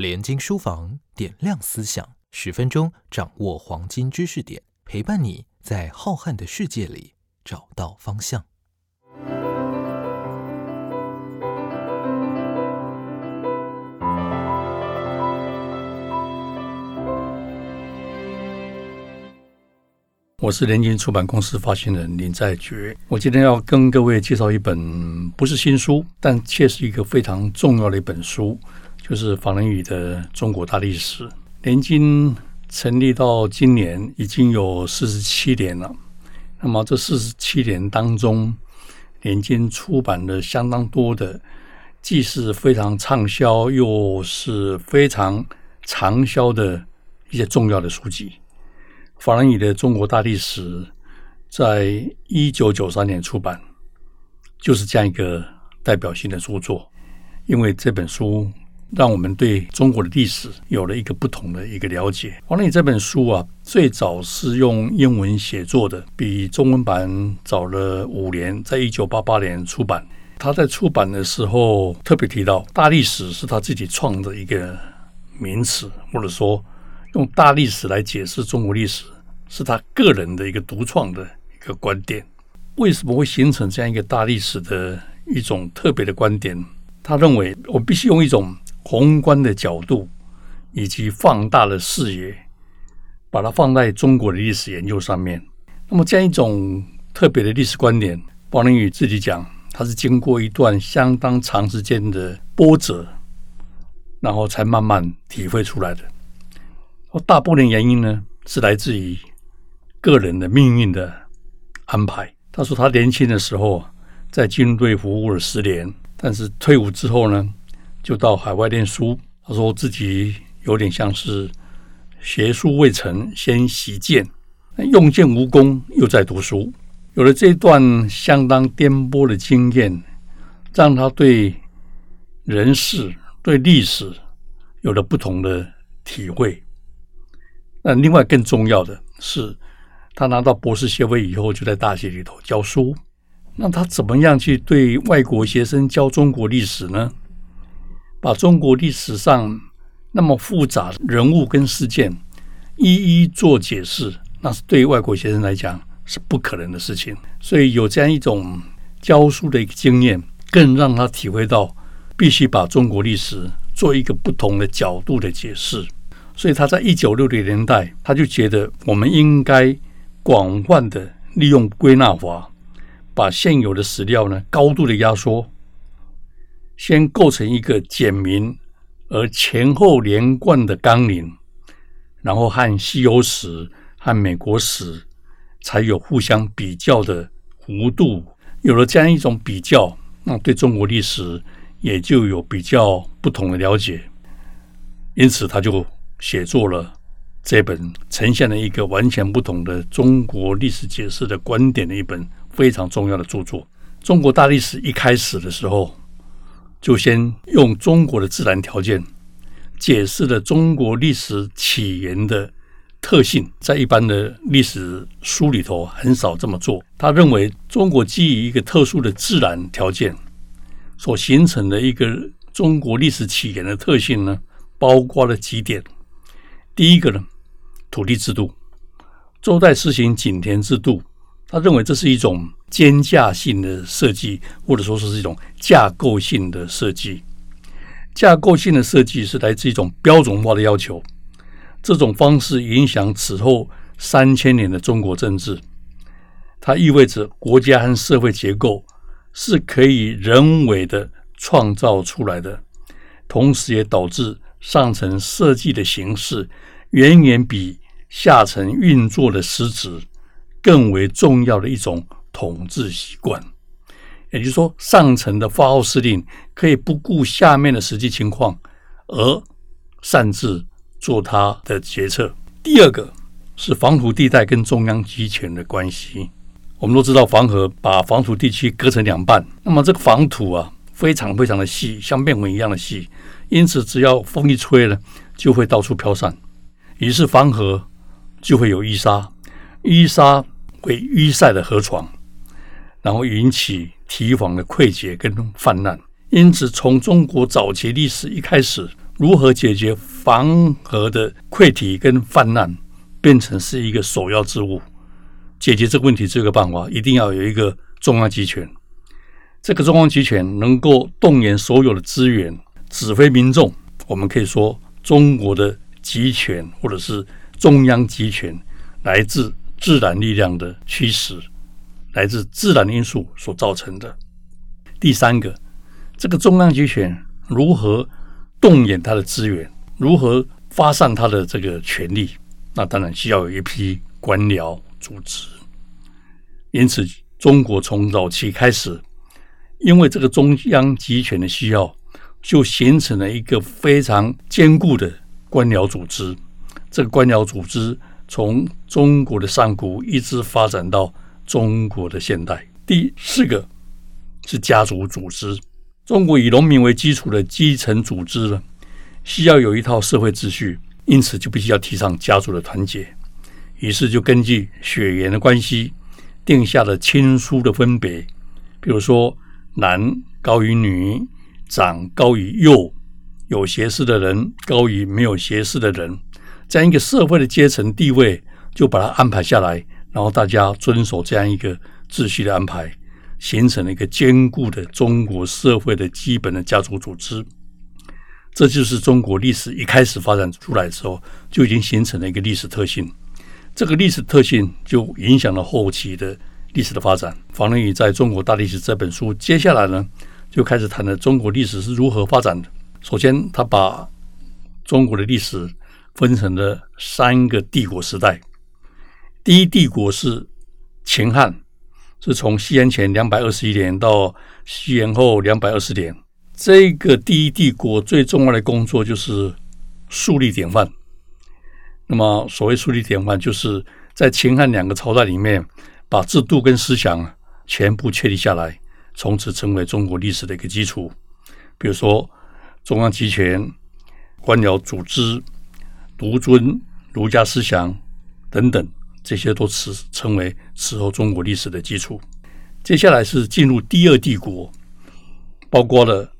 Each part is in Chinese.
联经书房点亮思想，十分钟掌握黄金知识点，陪伴你在浩瀚的世界里找到方向。我是联经出版公司发行人林在觉。我今天要跟各位介绍一本不是新书，但却是一个非常重要的一本书，就是法人宇的《中国大历史》。年经成立到今年已经有四十七年了。那么这四十七年当中，年经出版了相当多的，既是非常畅销，又是非常长销的一些重要的书籍。法兰语的《中国大历史》在一九九三年出版，就是这样一个代表性的著作。因为这本书让我们对中国的历史有了一个不同的一个了解。法兰语这本书啊，最早是用英文写作的，比中文版早了五年，在一九八八年出版。他在出版的时候特别提到，大历史是他自己创的一个名词，或者说。用大历史来解释中国历史，是他个人的一个独创的一个观点。为什么会形成这样一个大历史的一种特别的观点？他认为，我必须用一种宏观的角度以及放大的视野，把它放在中国的历史研究上面。那么，这样一种特别的历史观点，王林宇自己讲，他是经过一段相当长时间的波折，然后才慢慢体会出来的。大部分原因呢，是来自于个人的命运的安排。他说，他年轻的时候在军队服务了十年，但是退伍之后呢，就到海外念书。他说自己有点像是学术未成先习剑，用剑无功又在读书。有了这段相当颠簸的经验，让他对人事、对历史有了不同的体会。那另外更重要的是，他拿到博士学位以后，就在大学里头教书。那他怎么样去对外国学生教中国历史呢？把中国历史上那么复杂人物跟事件一一做解释，那是对外国学生来讲是不可能的事情。所以有这样一种教书的一个经验，更让他体会到必须把中国历史做一个不同的角度的解释。所以他在一九六零年代，他就觉得我们应该广泛的利用归纳法，把现有的史料呢高度的压缩，先构成一个简明而前后连贯的纲领，然后和西欧史和美国史才有互相比较的弧度。有了这样一种比较，那对中国历史也就有比较不同的了解。因此，他就。写作了这本呈现了一个完全不同的中国历史解释的观点的一本非常重要的著作。中国大历史一开始的时候，就先用中国的自然条件解释了中国历史起源的特性，在一般的历史书里头很少这么做。他认为，中国基于一个特殊的自然条件所形成的一个中国历史起源的特性呢，包括了几点。第一个呢，土地制度，周代实行井田制度，他认为这是一种间架性的设计，或者说是一种架构性的设计。架构性的设计是来自一种标准化的要求，这种方式影响此后三千年的中国政治。它意味着国家和社会结构是可以人为的创造出来的，同时也导致上层设计的形式。远远比下层运作的实质更为重要的一种统治习惯，也就是说，上层的发号施令可以不顾下面的实际情况而擅自做他的决策。第二个是防土地带跟中央集权的关系。我们都知道，黄河把防土地区割成两半，那么这个防土啊，非常非常的细，像面粉一样的细，因此只要风一吹呢，就会到处飘散。于是黄河就会有淤沙，淤沙会淤塞的河床，然后引起堤防的溃竭跟泛滥。因此，从中国早期历史一开始，如何解决防河的溃堤跟泛滥，变成是一个首要之务。解决这个问题，这个办法一定要有一个中央集权。这个中央集权能够动员所有的资源，指挥民众。我们可以说，中国的集权或者是中央集权，来自自然力量的驱使，来自自然因素所造成的。第三个，这个中央集权如何动员它的资源，如何发散它的这个权力？那当然需要有一批官僚组织。因此，中国从早期开始。因为这个中央集权的需要，就形成了一个非常坚固的官僚组织。这个官僚组织从中国的上古一直发展到中国的现代。第四个是家族组织。中国以农民为基础的基层组织呢，需要有一套社会秩序，因此就必须要提倡家族的团结。于是就根据血缘的关系，定下了亲疏的分别，比如说。男高于女，长高于幼，有学识的人高于没有学识的人，这样一个社会的阶层地位就把它安排下来，然后大家遵守这样一个秩序的安排，形成了一个坚固的中国社会的基本的家族组织。这就是中国历史一开始发展出来的时候就已经形成了一个历史特性。这个历史特性就影响了后期的。历史的发展，房林宇在中国大历史这本书，接下来呢就开始谈了中国历史是如何发展的。首先，他把中国的历史分成了三个帝国时代。第一帝国是秦汉，是从西元前两百二十一年到西元后两百二十年。这个第一帝国最重要的工作就是树立典范。那么，所谓树立典范，就是在秦汉两个朝代里面。把制度跟思想全部确立下来，从此成为中国历史的一个基础。比如说，中央集权、官僚组织、独尊儒家思想等等，这些都是成为此后中国历史的基础。接下来是进入第二帝国，包括了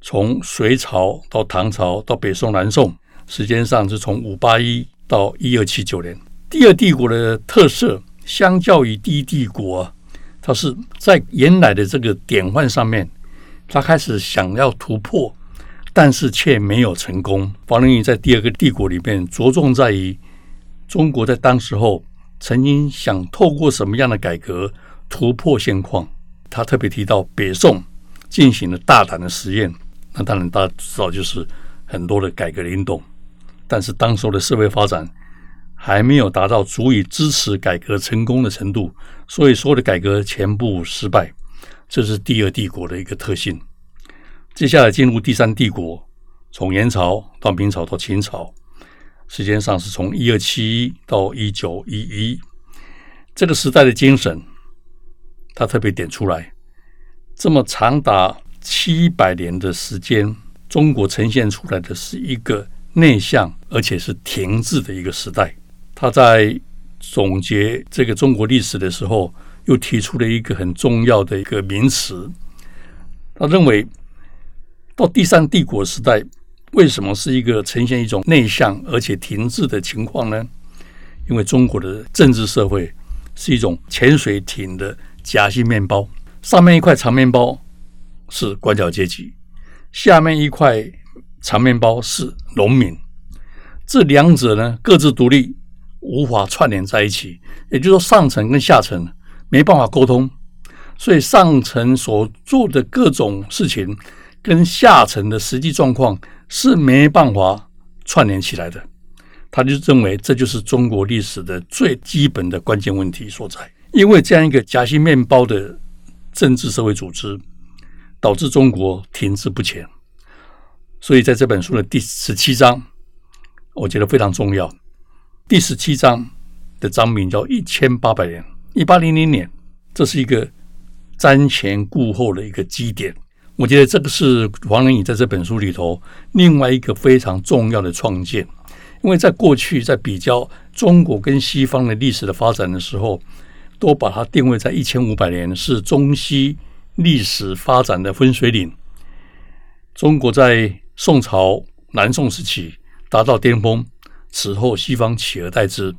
从隋朝到唐朝到北宋、南宋，时间上是从五八一到一二七九年。第二帝国的特色。相较于第一帝国，它是在原来的这个典范上面，他开始想要突破，但是却没有成功。法轮营在第二个帝国里面着重在于中国在当时候曾经想透过什么样的改革突破现况。他特别提到北宋进行了大胆的实验，那当然大家知道就是很多的改革运动，但是当时候的社会发展。还没有达到足以支持改革成功的程度，所以所有的改革全部失败。这是第二帝国的一个特性。接下来进入第三帝国，从元朝到明朝到清朝，时间上是从一二七一到一九一一。这个时代的精神，他特别点出来，这么长达七百年的时间，中国呈现出来的是一个内向而且是停滞的一个时代。他在总结这个中国历史的时候，又提出了一个很重要的一个名词。他认为，到第三帝国时代，为什么是一个呈现一种内向而且停滞的情况呢？因为中国的政治社会是一种潜水艇的夹心面包，上面一块长面包是官僚阶级，下面一块长面包是农民，这两者呢各自独立。无法串联在一起，也就是说，上层跟下层没办法沟通，所以上层所做的各种事情跟下层的实际状况是没办法串联起来的。他就认为这就是中国历史的最基本的关键问题所在。因为这样一个夹心面包的政治社会组织，导致中国停滞不前。所以在这本书的第十七章，我觉得非常重要。第十七章的章名叫“一千八百年”，一八零零年，这是一个瞻前顾后的一个基点。我觉得这个是黄仁宇在这本书里头另外一个非常重要的创建。因为在过去，在比较中国跟西方的历史的发展的时候，都把它定位在一千五百年，是中西历史发展的分水岭。中国在宋朝南宋时期达到巅峰，此后西方取而代之。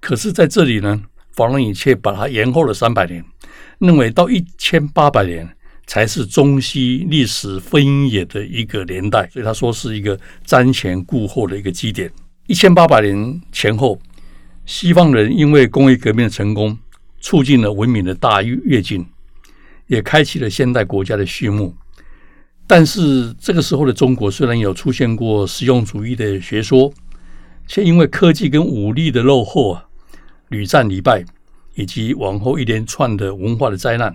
可是，在这里呢，法轮椅却把它延后了三百年，认为到一千八百年才是中西历史分野的一个年代，所以他说是一个瞻前顾后的一个基点。一千八百年前后，西方人因为工业革命的成功，促进了文明的大跃进，也开启了现代国家的序幕。但是这个时候的中国虽然有出现过实用主义的学说，却因为科技跟武力的落后啊，屡战屡败，以及往后一连串的文化的灾难，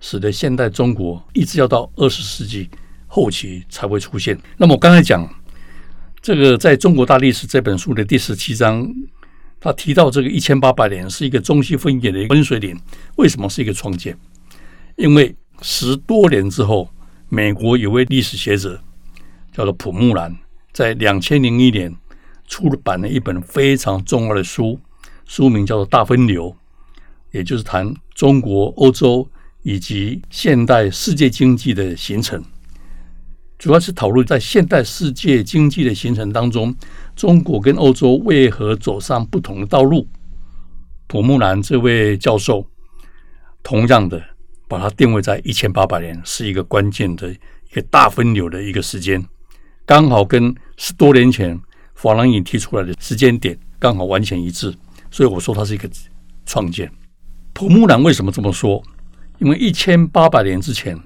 使得现代中国一直要到二十世纪后期才会出现。那么我刚才讲这个在中国大历史这本书的第十七章，他提到这个一千八百年是一个中西分野的分水岭，为什么是一个创建？因为十多年之后。美国有位历史学者叫做普木兰，在两千零一年出版了一本非常重要的书，书名叫做《大分流》，也就是谈中国、欧洲以及现代世界经济的形成，主要是讨论在现代世界经济的形成当中，中国跟欧洲为何走上不同的道路。普木兰这位教授，同样的。把它定位在一千八百年，是一个关键的一个大分流的一个时间，刚好跟十多年前法兰影提出来的时间点刚好完全一致，所以我说它是一个创建。普木兰为什么这么说？因为一千八百年之前，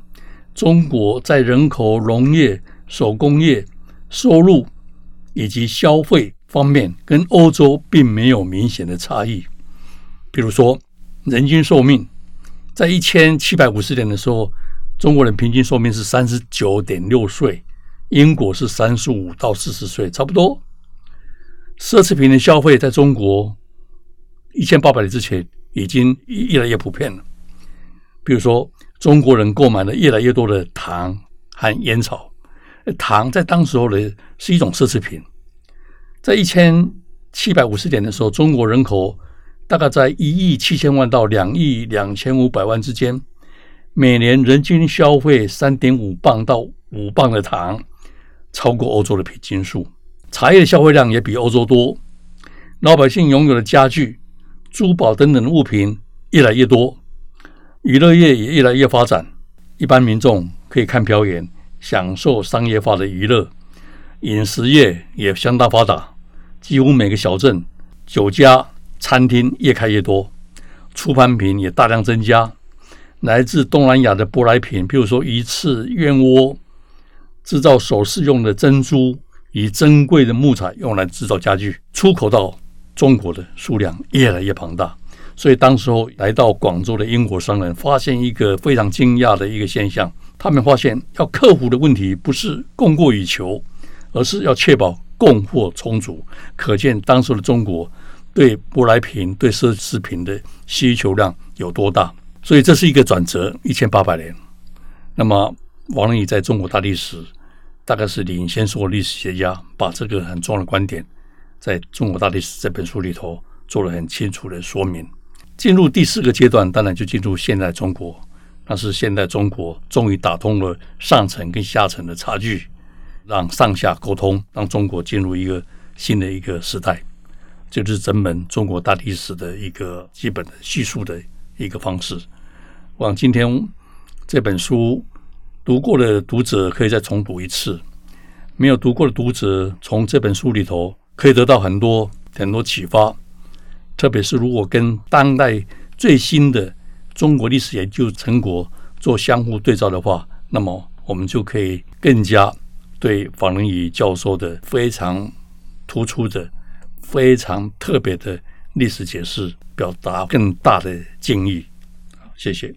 中国在人口、农业、手工业、收入以及消费方面跟欧洲并没有明显的差异。比如说，人均寿命。在一千七百五十年的时候，中国人平均寿命是三十九点六岁，英国是三十五到四十岁，差不多。奢侈品的消费在中国一千八百年之前已经越来越普遍了。比如说，中国人购买了越来越多的糖和烟草。糖在当时候呢是一种奢侈品。在一千七百五十年的时候，中国人口。大概在一亿七千万到两亿两千五百万之间，每年人均消费三点五磅到五磅的糖，超过欧洲的平均数。茶叶的消费量也比欧洲多。老百姓拥有的家具、珠宝等等的物品越来越多，娱乐业也越来越发展。一般民众可以看表演，享受商业化的娱乐。饮食业也相当发达，几乎每个小镇酒家。餐厅越开越多，出版品也大量增加。来自东南亚的舶来品，比如说鱼翅、燕窝，制造首饰用的珍珠，以珍贵的木材用来制造家具，出口到中国的数量越来越庞大。所以，当时候来到广州的英国商人发现一个非常惊讶的一个现象：他们发现要克服的问题不是供过于求，而是要确保供货充足。可见当时的中国。对舶来品、对奢侈品的需求量有多大？所以这是一个转折，一千八百年。那么王仁宇在中国大历史，大概是领先所有历史学家，把这个很重要的观点，在中国大历史这本书里头做了很清楚的说明。进入第四个阶段，当然就进入现代中国，那是现代中国终于打通了上层跟下层的差距，让上下沟通，让中国进入一个新的一个时代。这就是整本中国大历史的一个基本的叙述的一个方式。往今天这本书读过的读者可以再重读一次，没有读过的读者从这本书里头可以得到很多很多启发。特别是如果跟当代最新的中国历史研究成果做相互对照的话，那么我们就可以更加对房仁宇教授的非常突出的。非常特别的历史解释，表达更大的敬意。谢谢。